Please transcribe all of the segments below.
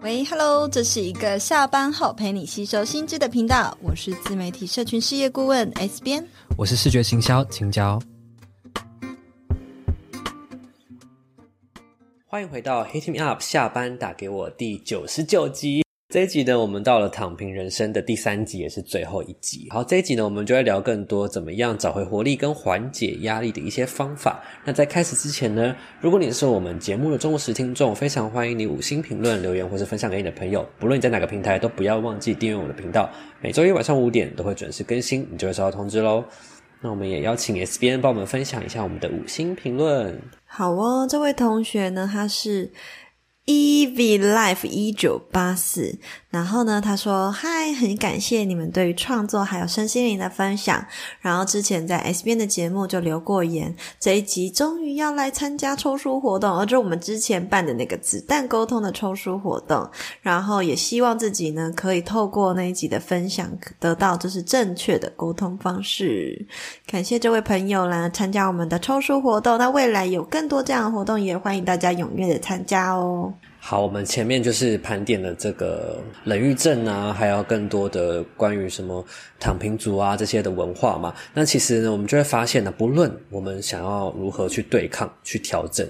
喂，Hello，这是一个下班后陪你吸收新知的频道，我是自媒体社群事业顾问 S 边，我是视觉行销青椒，欢迎回到 Hit Me Up 下班打给我第九十九集。这一集呢，我们到了躺平人生的第三集，也是最后一集。好，这一集呢，我们就会聊更多怎么样找回活力跟缓解压力的一些方法。那在开始之前呢，如果你是我们节目的忠实听众，非常欢迎你五星评论留言或是分享给你的朋友。不论你在哪个平台，都不要忘记订阅我的频道。每周一晚上五点都会准时更新，你就会收到通知喽。那我们也邀请 SBN 帮我们分享一下我们的五星评论。好哦，这位同学呢，他是。Ev Life 一九八四，然后呢，他说：“嗨，很感谢你们对于创作还有身心灵的分享。然后之前在 S 边的节目就留过言，这一集终于要来参加抽书活动，而就我们之前办的那个子弹沟通的抽书活动。然后也希望自己呢，可以透过那一集的分享，得到就是正确的沟通方式。感谢这位朋友来参加我们的抽书活动。那未来有更多这样的活动，也欢迎大家踊跃的参加哦。”好，我们前面就是盘点了这个冷郁症啊，还有更多的关于什么躺平族啊这些的文化嘛。那其实呢，我们就会发现呢，不论我们想要如何去对抗、去调整，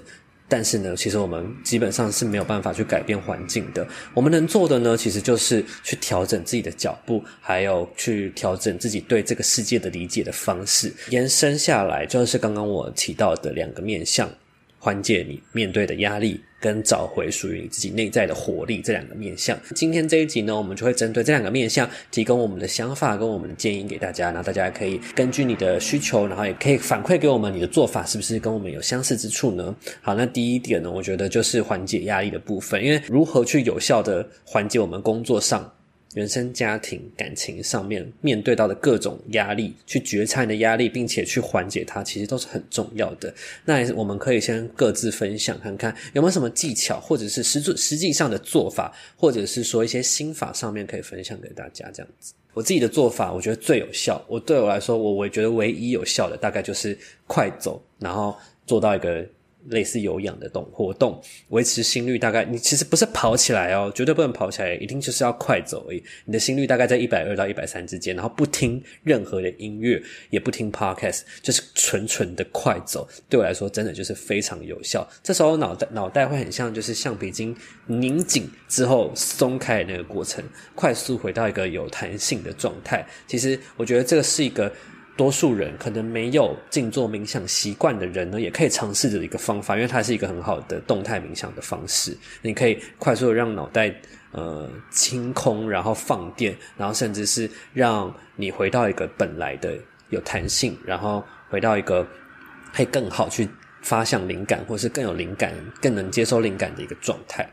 但是呢，其实我们基本上是没有办法去改变环境的。我们能做的呢，其实就是去调整自己的脚步，还有去调整自己对这个世界的理解的方式。延伸下来，就是刚刚我提到的两个面向。缓解你面对的压力，跟找回属于你自己内在的活力这两个面向。今天这一集呢，我们就会针对这两个面向，提供我们的想法跟我们的建议给大家。然后大家可以根据你的需求，然后也可以反馈给我们，你的做法是不是跟我们有相似之处呢？好，那第一点呢，我觉得就是缓解压力的部分，因为如何去有效的缓解我们工作上。原生家庭、感情上面面对到的各种压力，去觉察你的压力，并且去缓解它，其实都是很重要的。那我们可以先各自分享，看看有没有什么技巧，或者是实际实际上的做法，或者是说一些心法上面可以分享给大家。这样子，我自己的做法，我觉得最有效。我对我来说，我我觉得唯一有效的，大概就是快走，然后做到一个。类似有氧的动活动，维持心率大概，你其实不是跑起来哦，绝对不能跑起来，一定就是要快走而已。你的心率大概在一百二到一百三之间，然后不听任何的音乐，也不听 podcast，就是纯纯的快走。对我来说，真的就是非常有效。这时候脑袋脑袋会很像就是橡皮筋拧紧之后松开的那个过程，快速回到一个有弹性的状态。其实我觉得这个是一个。多数人可能没有静坐冥想习惯的人呢，也可以尝试的一个方法，因为它是一个很好的动态冥想的方式。你可以快速的让脑袋呃清空，然后放电，然后甚至是让你回到一个本来的有弹性，然后回到一个可以更好去发想灵感，或是更有灵感、更能接受灵感的一个状态。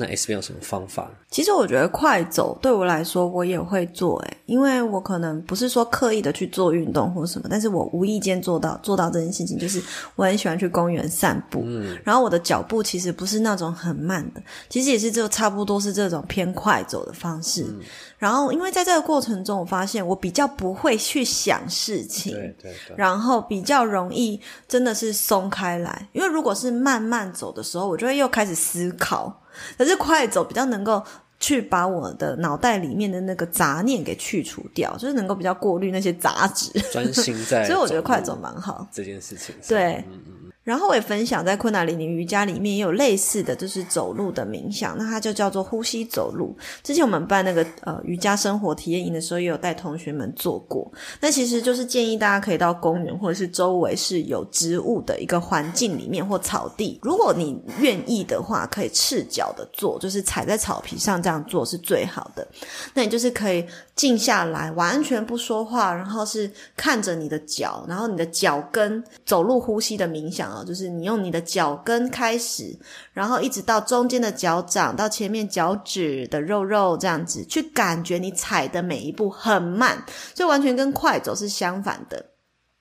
那有什么方法？其实我觉得快走对我来说，我也会做诶，因为我可能不是说刻意的去做运动或什么，但是我无意间做到做到这件事情，就是我很喜欢去公园散步，嗯，然后我的脚步其实不是那种很慢的，其实也是就差不多是这种偏快走的方式。嗯，然后因为在这个过程中，我发现我比较不会去想事情，对对对，然后比较容易真的是松开来，因为如果是慢慢走的时候，我就会又开始思考。可是快走比较能够去把我的脑袋里面的那个杂念给去除掉，就是能够比较过滤那些杂质，专心在。所以我觉得快走蛮好这件事情。对。嗯嗯然后我也分享，在昆达里尼瑜伽里面也有类似的就是走路的冥想，那它就叫做呼吸走路。之前我们办那个呃瑜伽生活体验营的时候，也有带同学们做过。那其实就是建议大家可以到公园或者是周围是有植物的一个环境里面或草地。如果你愿意的话，可以赤脚的做，就是踩在草皮上这样做是最好的。那你就是可以静下来，完全不说话，然后是看着你的脚，然后你的脚跟走路呼吸的冥想。就是你用你的脚跟开始，然后一直到中间的脚掌，到前面脚趾的肉肉这样子，去感觉你踩的每一步很慢，所以完全跟快走是相反的。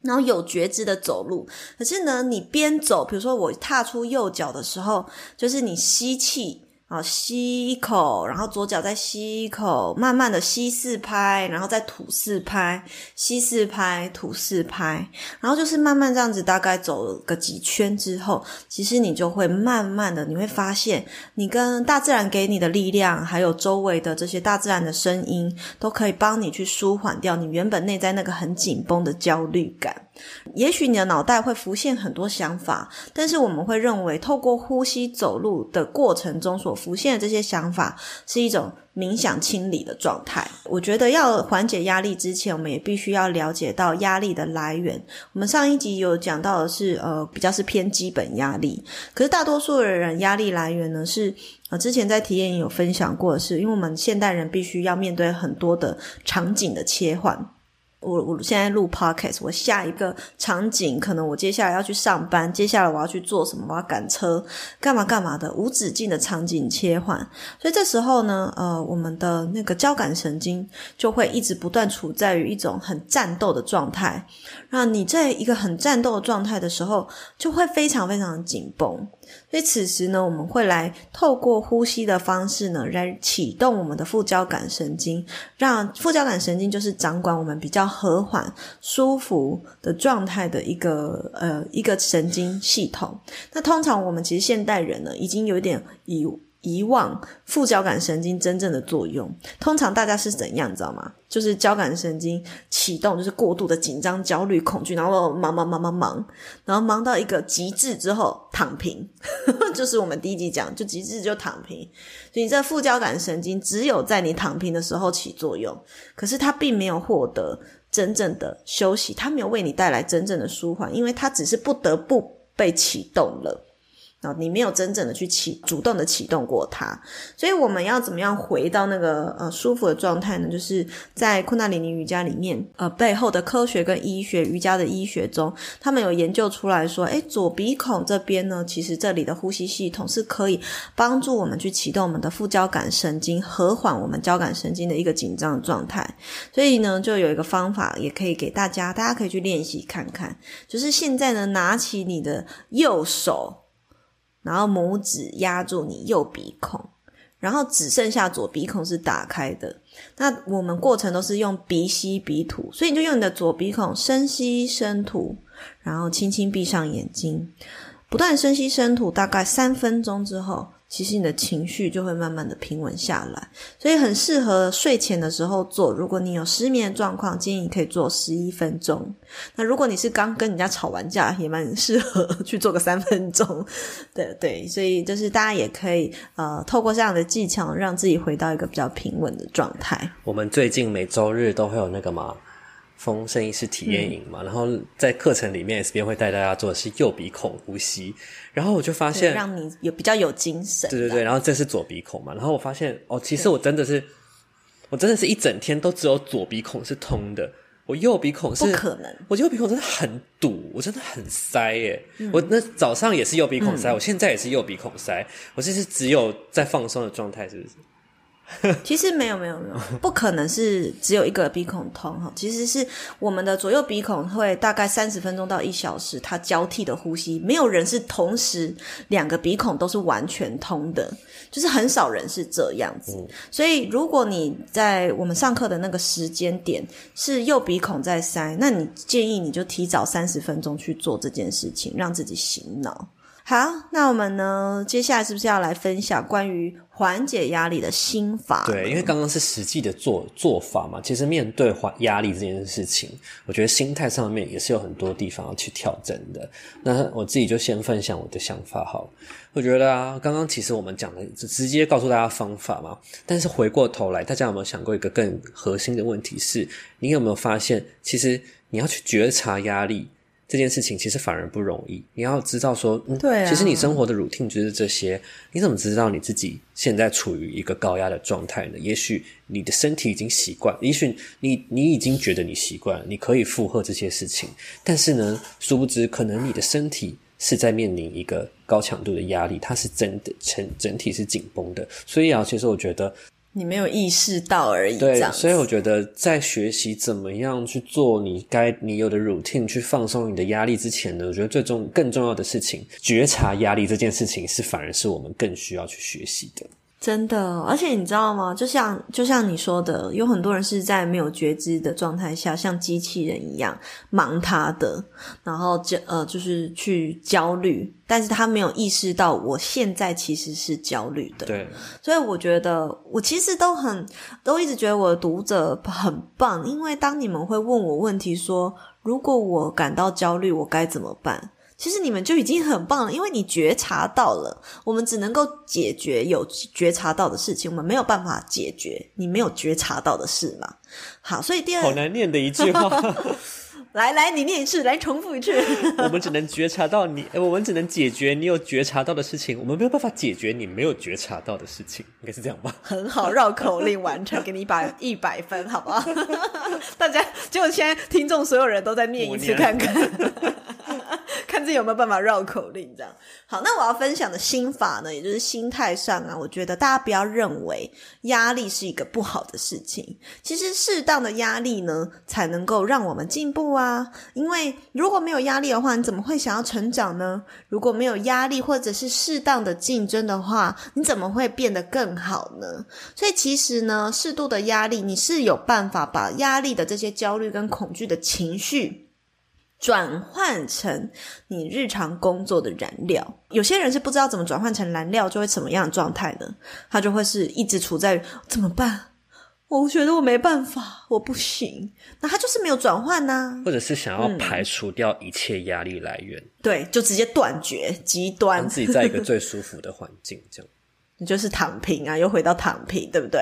然后有觉知的走路，可是呢，你边走，比如说我踏出右脚的时候，就是你吸气好，吸一口，然后左脚再吸一口，慢慢的吸四拍，然后再吐四拍，吸四拍，吐四拍，然后就是慢慢这样子，大概走个几圈之后，其实你就会慢慢的，你会发现，你跟大自然给你的力量，还有周围的这些大自然的声音，都可以帮你去舒缓掉你原本内在那个很紧绷的焦虑感。也许你的脑袋会浮现很多想法，但是我们会认为，透过呼吸走路的过程中所浮现的这些想法，是一种冥想清理的状态。我觉得要缓解压力之前，我们也必须要了解到压力的来源。我们上一集有讲到的是，呃，比较是偏基本压力。可是大多数的人压力来源呢，是呃，之前在体验营有分享过的是，因为我们现代人必须要面对很多的场景的切换。我我现在录 podcast，我下一个场景可能我接下来要去上班，接下来我要去做什么？我要赶车，干嘛干嘛的，无止境的场景切换。所以这时候呢，呃，我们的那个交感神经就会一直不断处在于一种很战斗的状态。那你在一个很战斗的状态的时候，就会非常非常紧绷。所以此时呢，我们会来透过呼吸的方式呢，来启动我们的副交感神经，让副交感神经就是掌管我们比较和缓、舒服的状态的一个呃一个神经系统。那通常我们其实现代人呢，已经有点以遗忘副交感神经真正的作用，通常大家是怎样，知道吗？就是交感神经启动，就是过度的紧张、焦虑、恐惧，然后忙忙忙忙忙，然后忙到一个极致之后躺平，就是我们第一集讲，就极致就躺平。所以你这副交感神经只有在你躺平的时候起作用，可是它并没有获得真正的休息，它没有为你带来真正的舒缓，因为它只是不得不被启动了。啊，你没有真正的去启主动的启动过它，所以我们要怎么样回到那个呃舒服的状态呢？就是在昆达里尼瑜伽里面，呃背后的科学跟医学瑜伽的医学中，他们有研究出来说，诶，左鼻孔这边呢，其实这里的呼吸系统是可以帮助我们去启动我们的副交感神经，和缓我们交感神经的一个紧张的状态。所以呢，就有一个方法也可以给大家，大家可以去练习看看，就是现在呢，拿起你的右手。然后拇指压住你右鼻孔，然后只剩下左鼻孔是打开的。那我们过程都是用鼻吸鼻吐，所以你就用你的左鼻孔深吸深吐，然后轻轻闭上眼睛，不断深吸深吐，大概三分钟之后。其实你的情绪就会慢慢的平稳下来，所以很适合睡前的时候做。如果你有失眠的状况，建议你可以做十一分钟。那如果你是刚跟人家吵完架，也蛮适合 去做个三分钟。对对，所以就是大家也可以呃透过这样的技巧，让自己回到一个比较平稳的状态。我们最近每周日都会有那个嘛。丰盛意识体验营嘛，嗯、然后在课程里面，S 边会带大家做的是右鼻孔呼吸，然后我就发现让你有比较有精神。对对对，然后这是左鼻孔嘛，然后我发现哦，其实我真的是，我真的是一整天都只有左鼻孔是通的，我右鼻孔是不可能，我右鼻孔真的很堵，我真的很塞耶。嗯、我那早上也是右鼻孔塞，嗯、我现在也是右鼻孔塞，我这是只有在放松的状态，是不是？其实没有没有没有，不可能是只有一个鼻孔通哈。其实是我们的左右鼻孔会大概三十分钟到一小时，它交替的呼吸。没有人是同时两个鼻孔都是完全通的，就是很少人是这样子。所以如果你在我们上课的那个时间点是右鼻孔在塞，那你建议你就提早三十分钟去做这件事情，让自己醒脑。好，那我们呢？接下来是不是要来分享关于缓解压力的心法？对，因为刚刚是实际的做做法嘛。其实面对缓压力这件事情，我觉得心态上面也是有很多地方要去调整的。那我自己就先分享我的想法好。我觉得啊，刚刚其实我们讲的就直接告诉大家方法嘛。但是回过头来，大家有没有想过一个更核心的问题是：你有没有发现，其实你要去觉察压力？这件事情其实反而不容易。你要知道说，嗯，对啊，其实你生活的 routine 就是这些。你怎么知道你自己现在处于一个高压的状态呢？也许你的身体已经习惯，也许你你已经觉得你习惯了，你可以负荷这些事情。但是呢，殊不知可能你的身体是在面临一个高强度的压力，它是真的整整体是紧绷的。所以啊，其实我觉得。你没有意识到而已。对，所以我觉得在学习怎么样去做你该你有的 routine 去放松你的压力之前呢，我觉得最重更重要的事情，觉察压力这件事情是反而是我们更需要去学习的。真的，而且你知道吗？就像就像你说的，有很多人是在没有觉知的状态下，像机器人一样忙他的，然后就呃就是去焦虑，但是他没有意识到我现在其实是焦虑的。对，所以我觉得我其实都很都一直觉得我的读者很棒，因为当你们会问我问题说，如果我感到焦虑，我该怎么办？其实你们就已经很棒了，因为你觉察到了。我们只能够解决有觉察到的事情，我们没有办法解决你没有觉察到的事嘛。好，所以第二，好难念的一句话。来来，你念一次，来重复一次。我们只能觉察到你，我们只能解决你有觉察到的事情，我们没有办法解决你没有觉察到的事情，应该是这样吧？很好，绕口令完成，给你一百 一百分，好不好？大家，就现在听众所有人都在念一次看看。看自己有没有办法绕口令这样。好，那我要分享的心法呢，也就是心态上啊，我觉得大家不要认为压力是一个不好的事情。其实适当的压力呢，才能够让我们进步啊。啊因为如果没有压力的话，你怎么会想要成长呢？如果没有压力或者是适当的竞争的话，你怎么会变得更好呢？所以其实呢，适度的压力，你是有办法把压力的这些焦虑跟恐惧的情绪。转换成你日常工作的燃料，有些人是不知道怎么转换成燃料，就会什么样的状态呢？他就会是一直处在怎么办？我觉得我没办法，我不行。那他就是没有转换呢，或者是想要排除掉一切压力来源，嗯、对，就直接断绝，极端，让自己在一个最舒服的环境，这样。你就是躺平啊，又回到躺平，对不对？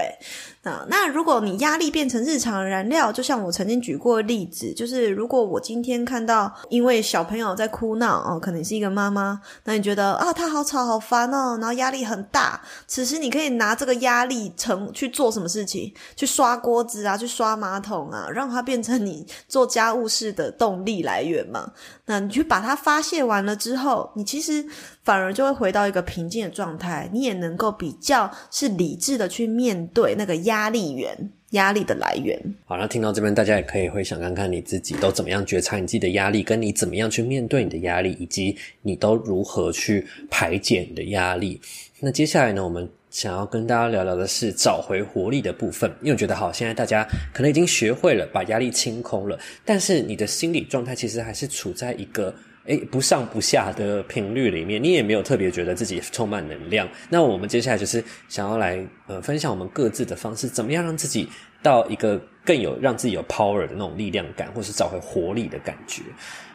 啊，那如果你压力变成日常燃料，就像我曾经举过例子，就是如果我今天看到因为小朋友在哭闹哦，可能是一个妈妈，那你觉得啊，他好吵好烦哦，然后压力很大，此时你可以拿这个压力成去做什么事情？去刷锅子啊，去刷马桶啊，让它变成你做家务事的动力来源嘛。那你去把它发泄完了之后，你其实反而就会回到一个平静的状态，你也能够比较是理智的去面对那个压压力源、压力的来源。好，那听到这边，大家也可以回想看看你自己都怎么样觉察你自己的压力，跟你怎么样去面对你的压力，以及你都如何去排解你的压力。那接下来呢，我们想要跟大家聊聊的是找回活力的部分，因为我觉得好，现在大家可能已经学会了把压力清空了，但是你的心理状态其实还是处在一个诶不上不下的频率里面，你也没有特别觉得自己充满能量。那我们接下来就是想要来呃分享我们各自的方式，怎么样让自己到一个更有让自己有 power 的那种力量感，或是找回活力的感觉。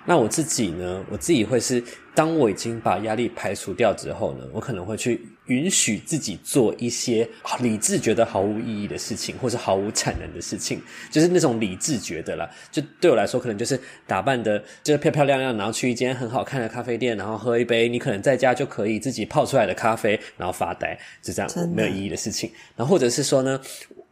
那我自己呢，我自己会是当我已经把压力排除掉之后呢，我可能会去。允许自己做一些理智觉得毫无意义的事情，或是毫无产能的事情，就是那种理智觉得啦。就对我来说，可能就是打扮的，就是漂漂亮亮，然后去一间很好看的咖啡店，然后喝一杯你可能在家就可以自己泡出来的咖啡，然后发呆，就这样没有意义的事情。然后或者是说呢，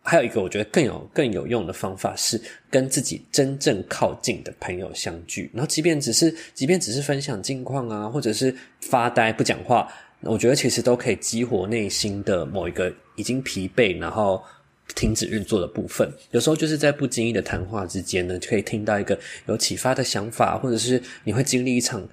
还有一个我觉得更有更有用的方法是跟自己真正靠近的朋友相聚，然后即便只是即便只是分享近况啊，或者是发呆不讲话。我觉得其实都可以激活内心的某一个已经疲惫，然后停止运作的部分。有时候就是在不经意的谈话之间呢，就可以听到一个有启发的想法，或者是你会经历一场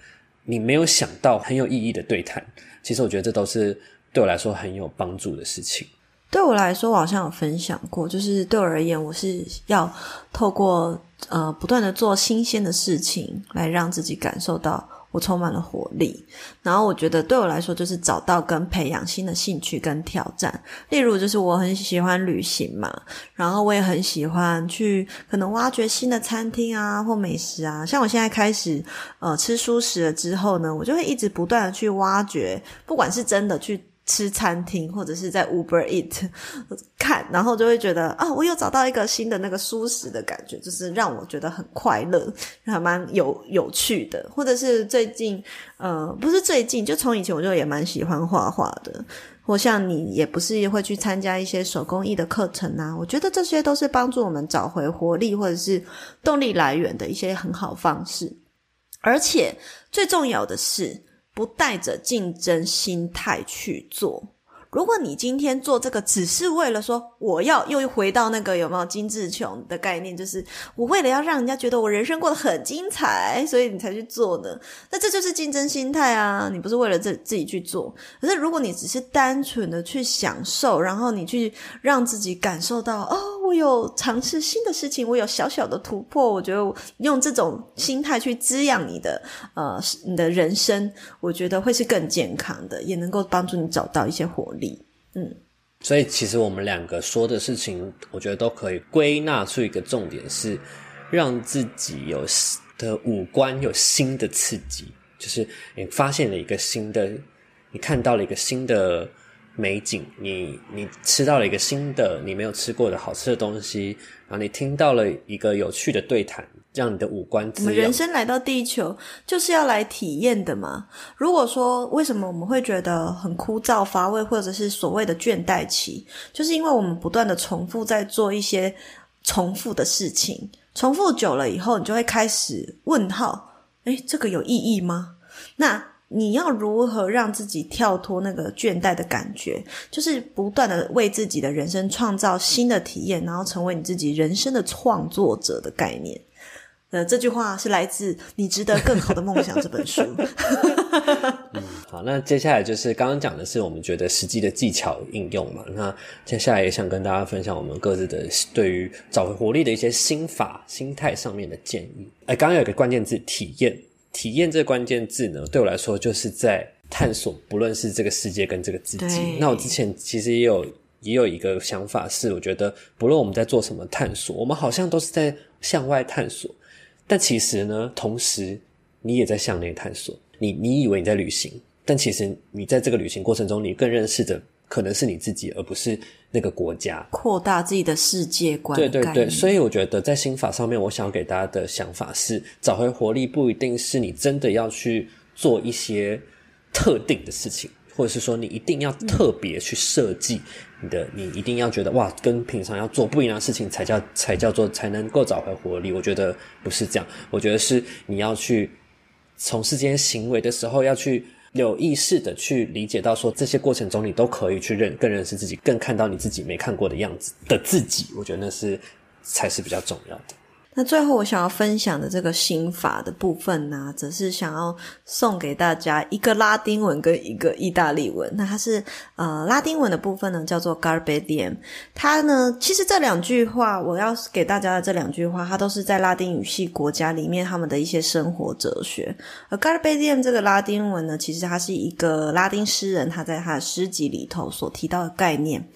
你没有想到很有意义的对谈。其实我觉得这都是对我来说很有帮助的事情。对我来说，我好像有分享过，就是对我而言，我是要透过呃不断的做新鲜的事情，来让自己感受到。我充满了活力，然后我觉得对我来说就是找到跟培养新的兴趣跟挑战。例如，就是我很喜欢旅行嘛，然后我也很喜欢去可能挖掘新的餐厅啊或美食啊。像我现在开始呃吃素食了之后呢，我就会一直不断的去挖掘，不管是真的去。吃餐厅或者是在 Uber Eat 看，然后就会觉得啊，我又找到一个新的那个舒适的感觉，就是让我觉得很快乐，还蛮有有趣的。或者是最近，呃，不是最近，就从以前我就也蛮喜欢画画的。或像你也不是会去参加一些手工艺的课程啊，我觉得这些都是帮助我们找回活力或者是动力来源的一些很好方式。而且最重要的是。不带着竞争心态去做。如果你今天做这个只是为了说我要又回到那个有没有精致穷的概念，就是我为了要让人家觉得我人生过得很精彩，所以你才去做呢，那这就是竞争心态啊！你不是为了自自己去做，可是如果你只是单纯的去享受，然后你去让自己感受到哦，我有尝试新的事情，我有小小的突破，我觉得用这种心态去滋养你的呃你的人生，我觉得会是更健康的，也能够帮助你找到一些活力。嗯，所以其实我们两个说的事情，我觉得都可以归纳出一个重点是，让自己有的五官有新的刺激，就是你发现了一个新的，你看到了一个新的。美景，你你吃到了一个新的你没有吃过的好吃的东西，然后你听到了一个有趣的对谈，让你的五官滋。我们人生来到地球就是要来体验的嘛。如果说为什么我们会觉得很枯燥乏味，或者是所谓的倦怠期，就是因为我们不断的重复在做一些重复的事情，重复久了以后，你就会开始问号：诶，这个有意义吗？那。你要如何让自己跳脱那个倦怠的感觉？就是不断的为自己的人生创造新的体验，然后成为你自己人生的创作者的概念。呃，这句话是来自《你值得更好的梦想》这本书。嗯，好，那接下来就是刚刚讲的是我们觉得实际的技巧应用嘛。那接下来也想跟大家分享我们各自的对于找回活力的一些心法、心态上面的建议。哎，刚刚有一个关键字：体验。体验这关键字呢，对我来说就是在探索，不论是这个世界跟这个自己。那我之前其实也有也有一个想法是，我觉得不论我们在做什么探索，我们好像都是在向外探索，但其实呢，同时你也在向内探索。你你以为你在旅行，但其实你在这个旅行过程中，你更认识的可能是你自己，而不是。那个国家扩大自己的世界观，对对对，所以我觉得在心法上面，我想要给大家的想法是：找回活力不一定是你真的要去做一些特定的事情，或者是说你一定要特别去设计你的，你一定要觉得哇，跟平常要做不一样的事情才叫才叫做才能够找回活力。我觉得不是这样，我觉得是你要去从事这些行为的时候要去。有意识的去理解到，说这些过程中你都可以去认更认识自己，更看到你自己没看过的样子的自己，我觉得那是才是比较重要的。那最后我想要分享的这个心法的部分呢，则是想要送给大家一个拉丁文跟一个意大利文。那它是呃拉丁文的部分呢，叫做 Garbe diem。它呢，其实这两句话我要给大家的这两句话，它都是在拉丁语系国家里面他们的一些生活哲学。而 Garbe diem 这个拉丁文呢，其实它是一个拉丁诗人他在他的诗集里头所提到的概念。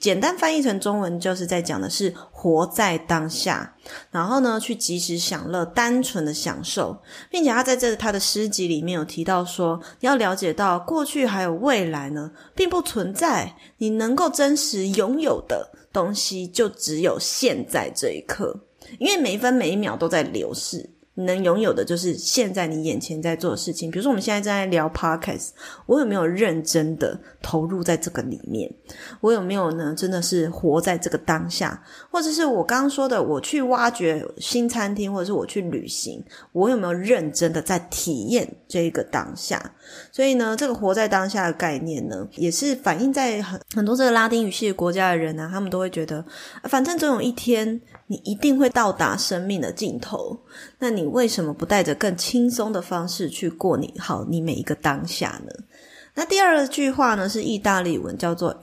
简单翻译成中文，就是在讲的是活在当下。然后呢，去及时享乐，单纯的享受，并且他在这他的诗集里面有提到说，要了解到过去还有未来呢，并不存在，你能够真实拥有的东西就只有现在这一刻，因为每一分每一秒都在流逝。能拥有的就是现在你眼前在做的事情。比如说，我们现在正在聊 Podcast，我有没有认真的投入在这个里面？我有没有呢？真的是活在这个当下？或者是我刚刚说的，我去挖掘新餐厅，或者是我去旅行，我有没有认真的在体验这个当下？所以呢，这个活在当下的概念呢，也是反映在很很多这个拉丁语系国家的人呢、啊，他们都会觉得，反正总有一天。你一定会到达生命的尽头，那你为什么不带着更轻松的方式去过你好你每一个当下呢？那第二句话呢，是意大利文，叫做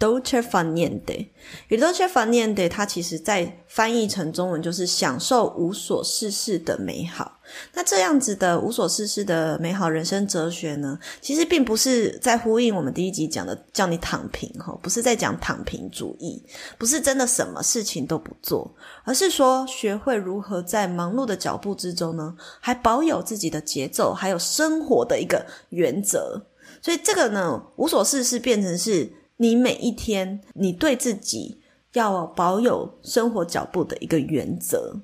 dolce far niente，dolce far niente，它其实在翻译成中文就是享受无所事事的美好。那这样子的无所事事的美好人生哲学呢，其实并不是在呼应我们第一集讲的叫你躺平哈，不是在讲躺平主义，不是真的什么事情都不做，而是说学会如何在忙碌的脚步之中呢，还保有自己的节奏，还有生活的一个原则。所以这个呢，无所事事变成是。你每一天，你对自己要保有生活脚步的一个原则。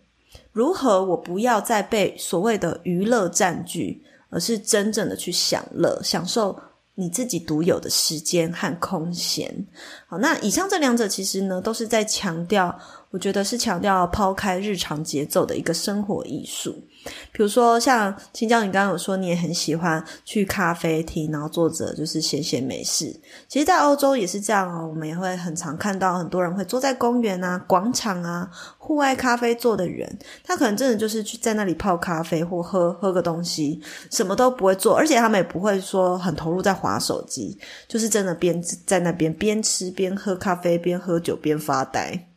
如何我不要再被所谓的娱乐占据，而是真正的去享乐，享受你自己独有的时间和空闲。好，那以上这两者其实呢，都是在强调，我觉得是强调抛开日常节奏的一个生活艺术。比如说像青椒，你刚刚有说你也很喜欢去咖啡厅，然后坐着就是闲闲没事。其实，在欧洲也是这样哦，我们也会很常看到很多人会坐在公园啊、广场啊、户外咖啡座的人，他可能真的就是去在那里泡咖啡或喝喝个东西，什么都不会做，而且他们也不会说很投入在滑手机，就是真的边在那边边吃边喝咖啡，边喝酒边发呆。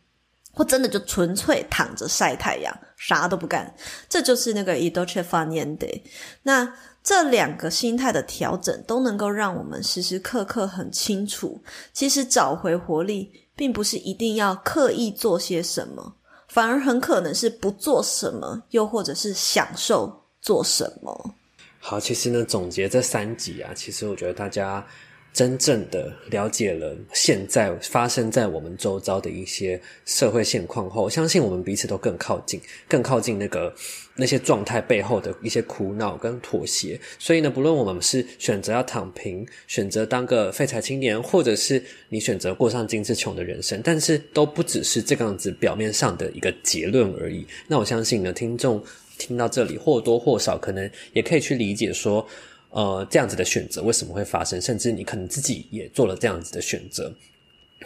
或真的就纯粹躺着晒太阳，啥都不干，这就是那个 il dolce f a niente。那这两个心态的调整，都能够让我们时时刻刻很清楚，其实找回活力，并不是一定要刻意做些什么，反而很可能是不做什么，又或者是享受做什么。好，其实呢，总结这三集啊，其实我觉得大家。真正的了解了现在发生在我们周遭的一些社会现况后，相信我们彼此都更靠近，更靠近那个那些状态背后的一些苦恼跟妥协。所以呢，不论我们是选择要躺平，选择当个废柴青年，或者是你选择过上精致穷的人生，但是都不只是这个样子表面上的一个结论而已。那我相信呢，听众听到这里或多或少可能也可以去理解说。呃，这样子的选择为什么会发生？甚至你可能自己也做了这样子的选择。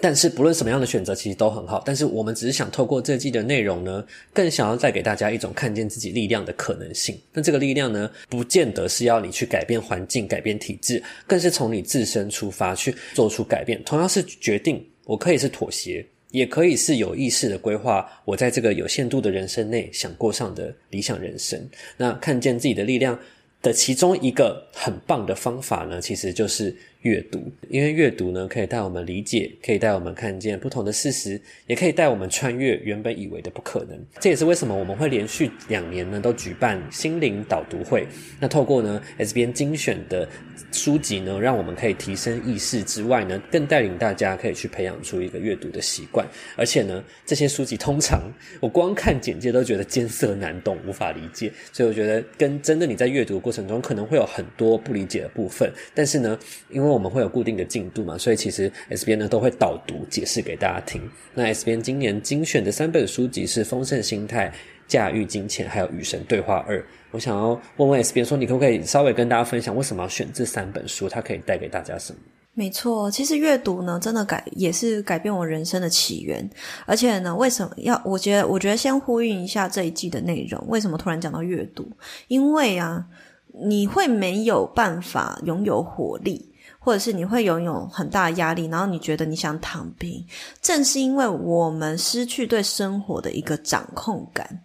但是不论什么样的选择，其实都很好。但是我们只是想透过这季的内容呢，更想要带给大家一种看见自己力量的可能性。那这个力量呢，不见得是要你去改变环境、改变体制，更是从你自身出发去做出改变。同样是决定，我可以是妥协，也可以是有意识的规划。我在这个有限度的人生内，想过上的理想人生。那看见自己的力量的其中一个很棒的方法呢，其实就是阅读。因为阅读呢，可以带我们理解，可以带我们看见不同的事实，也可以带我们穿越原本以为的不可能。这也是为什么我们会连续两年呢都举办心灵导读会。那透过呢 SBN 精选的书籍呢，让我们可以提升意识之外呢，更带领大家可以去培养出一个阅读的习惯。而且呢，这些书籍通常我光看简介都觉得艰涩难懂，无法理解。所以我觉得跟真的你在阅读的过程中可能会有很多不理解的部分。但是呢，因为我们会有固定的进度嘛，所以其实 SBN 呢都会导读解释给大家听。那 SBN 今年精选的三本书籍是《丰盛心态》、驾驭金钱，还有与神对话二。我想要问问 S 编说，你可不可以稍微跟大家分享，为什么要选这三本书？它可以带给大家什么？没错，其实阅读呢，真的改也是改变我人生的起源。而且呢，为什么要？我觉得，我觉得先呼应一下这一季的内容。为什么突然讲到阅读？因为啊，你会没有办法拥有活力，或者是你会拥有很大的压力，然后你觉得你想躺平，正是因为我们失去对生活的一个掌控感。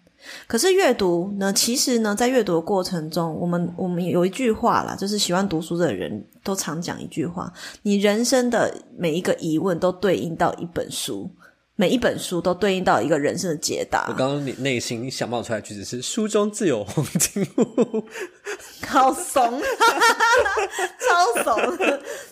可是阅读呢？其实呢，在阅读的过程中，我们我们有一句话啦，就是喜欢读书的人都常讲一句话：你人生的每一个疑问都对应到一本书，每一本书都对应到一个人生的解答。我刚刚你内心想冒出来句子是“书中自有黄金屋”，好怂，超怂。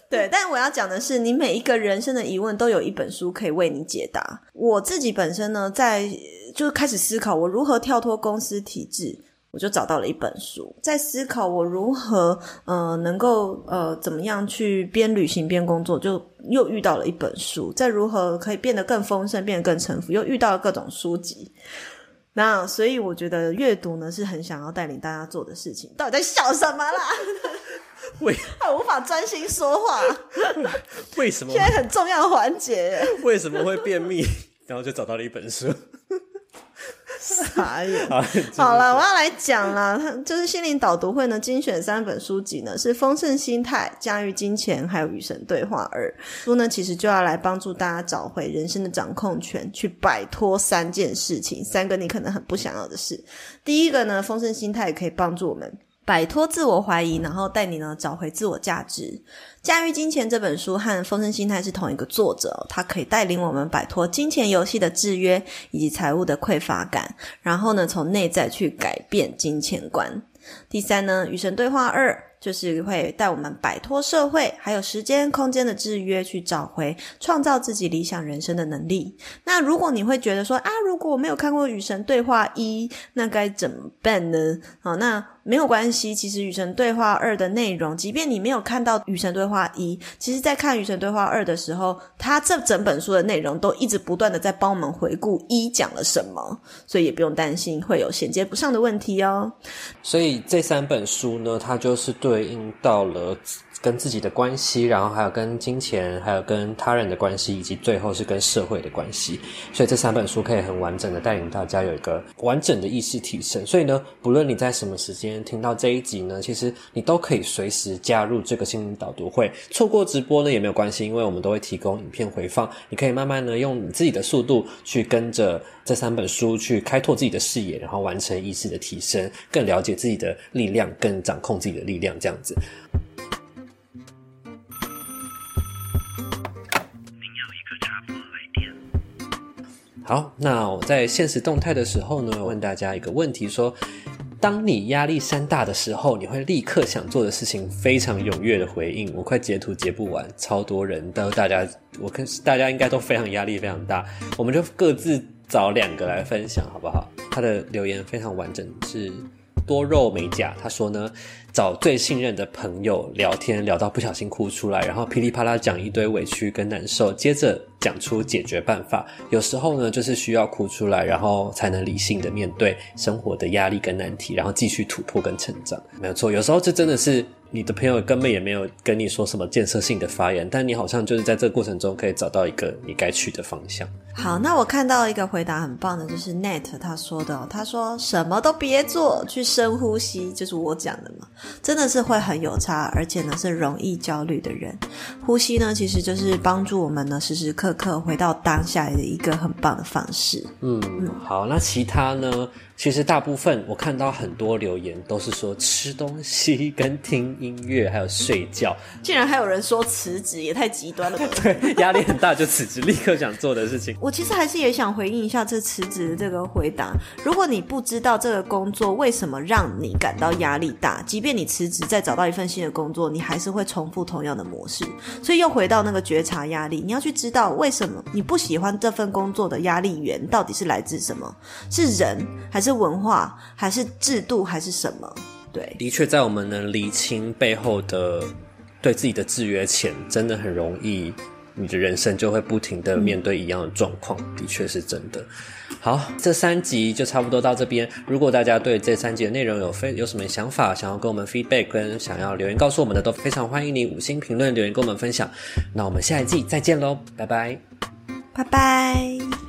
对，但我要讲的是，你每一个人生的疑问都有一本书可以为你解答。我自己本身呢，在就开始思考我如何跳脱公司体制，我就找到了一本书，在思考我如何呃能够呃怎么样去边旅行边工作，就又遇到了一本书，在如何可以变得更丰盛，变得更臣服，又遇到了各种书籍。那所以我觉得阅读呢是很想要带领大家做的事情。到底在笑什么啦？为他 无法专心说话，为什么？现在很重要环节，为什么会便秘？然后就找到了一本书，傻眼。好了，我要来讲了，就是心灵导读会呢，精选三本书籍呢，是《丰盛心态》、《驾驭金钱》还有《与神对话二》书呢，其实就要来帮助大家找回人生的掌控权，去摆脱三件事情，三个你可能很不想要的事。第一个呢，丰盛心态可以帮助我们。摆脱自我怀疑，然后带你呢找回自我价值。驾驭金钱这本书和丰盛心态是同一个作者，他可以带领我们摆脱金钱游戏的制约以及财务的匮乏感，然后呢从内在去改变金钱观。第三呢，与神对话二。就是会带我们摆脱社会还有时间空间的制约，去找回创造自己理想人生的能力。那如果你会觉得说啊，如果我没有看过《与神对话一》，那该怎么办呢？好，那没有关系。其实《与神对话二》的内容，即便你没有看到《与神对话一》，其实在看《与神对话二》的时候，它这整本书的内容都一直不断的在帮我们回顾一讲了什么，所以也不用担心会有衔接不上的问题哦。所以这三本书呢，它就是对。对应到了跟自己的关系，然后还有跟金钱，还有跟他人的关系，以及最后是跟社会的关系。所以这三本书可以很完整的带领大家有一个完整的意识提升。所以呢，不论你在什么时间听到这一集呢，其实你都可以随时加入这个心灵导读会。错过直播呢也没有关系，因为我们都会提供影片回放，你可以慢慢呢用你自己的速度去跟着这三本书去开拓自己的视野，然后完成意识的提升，更了解自己的力量，更掌控自己的力量，这样子。好，那我在现实动态的时候呢，问大家一个问题：说，当你压力山大的时候，你会立刻想做的事情，非常踊跃的回应。我快截图截不完，超多人，都大家，我看大家应该都非常压力非常大。我们就各自找两个来分享，好不好？他的留言非常完整，是多肉美甲，他说呢。找最信任的朋友聊天，聊到不小心哭出来，然后噼里啪啦讲一堆委屈跟难受，接着讲出解决办法。有时候呢，就是需要哭出来，然后才能理性的面对生活的压力跟难题，然后继续突破跟成长。没有错，有时候这真的是。你的朋友根本也没有跟你说什么建设性的发言，但你好像就是在这个过程中可以找到一个你该去的方向。好，那我看到一个回答很棒的，就是 Net 他说的，他说什么都别做，去深呼吸，就是我讲的嘛，真的是会很有差，而且呢是容易焦虑的人，呼吸呢其实就是帮助我们呢时时刻刻回到当下的一个很棒的方式。嗯，嗯好，那其他呢？其实大部分我看到很多留言都是说吃东西跟听音乐还有睡觉，竟然还有人说辞职，也太极端了。对，压力很大就辞职，立刻想做的事情。我其实还是也想回应一下这辞职的这个回答。如果你不知道这个工作为什么让你感到压力大，即便你辞职再找到一份新的工作，你还是会重复同样的模式。所以又回到那个觉察压力，你要去知道为什么你不喜欢这份工作的压力源到底是来自什么？是人还是？是文化还是制度还是什么？对，的确，在我们能厘清背后的对自己的制约前，真的很容易，你的人生就会不停的面对一样的状况。嗯、的确是真的。好，这三集就差不多到这边。如果大家对这三集的内容有非有什么想法，想要跟我们 feedback，跟想要留言告诉我们的，都非常欢迎你五星评论留言跟我们分享。那我们下一季再见喽，拜拜，拜拜。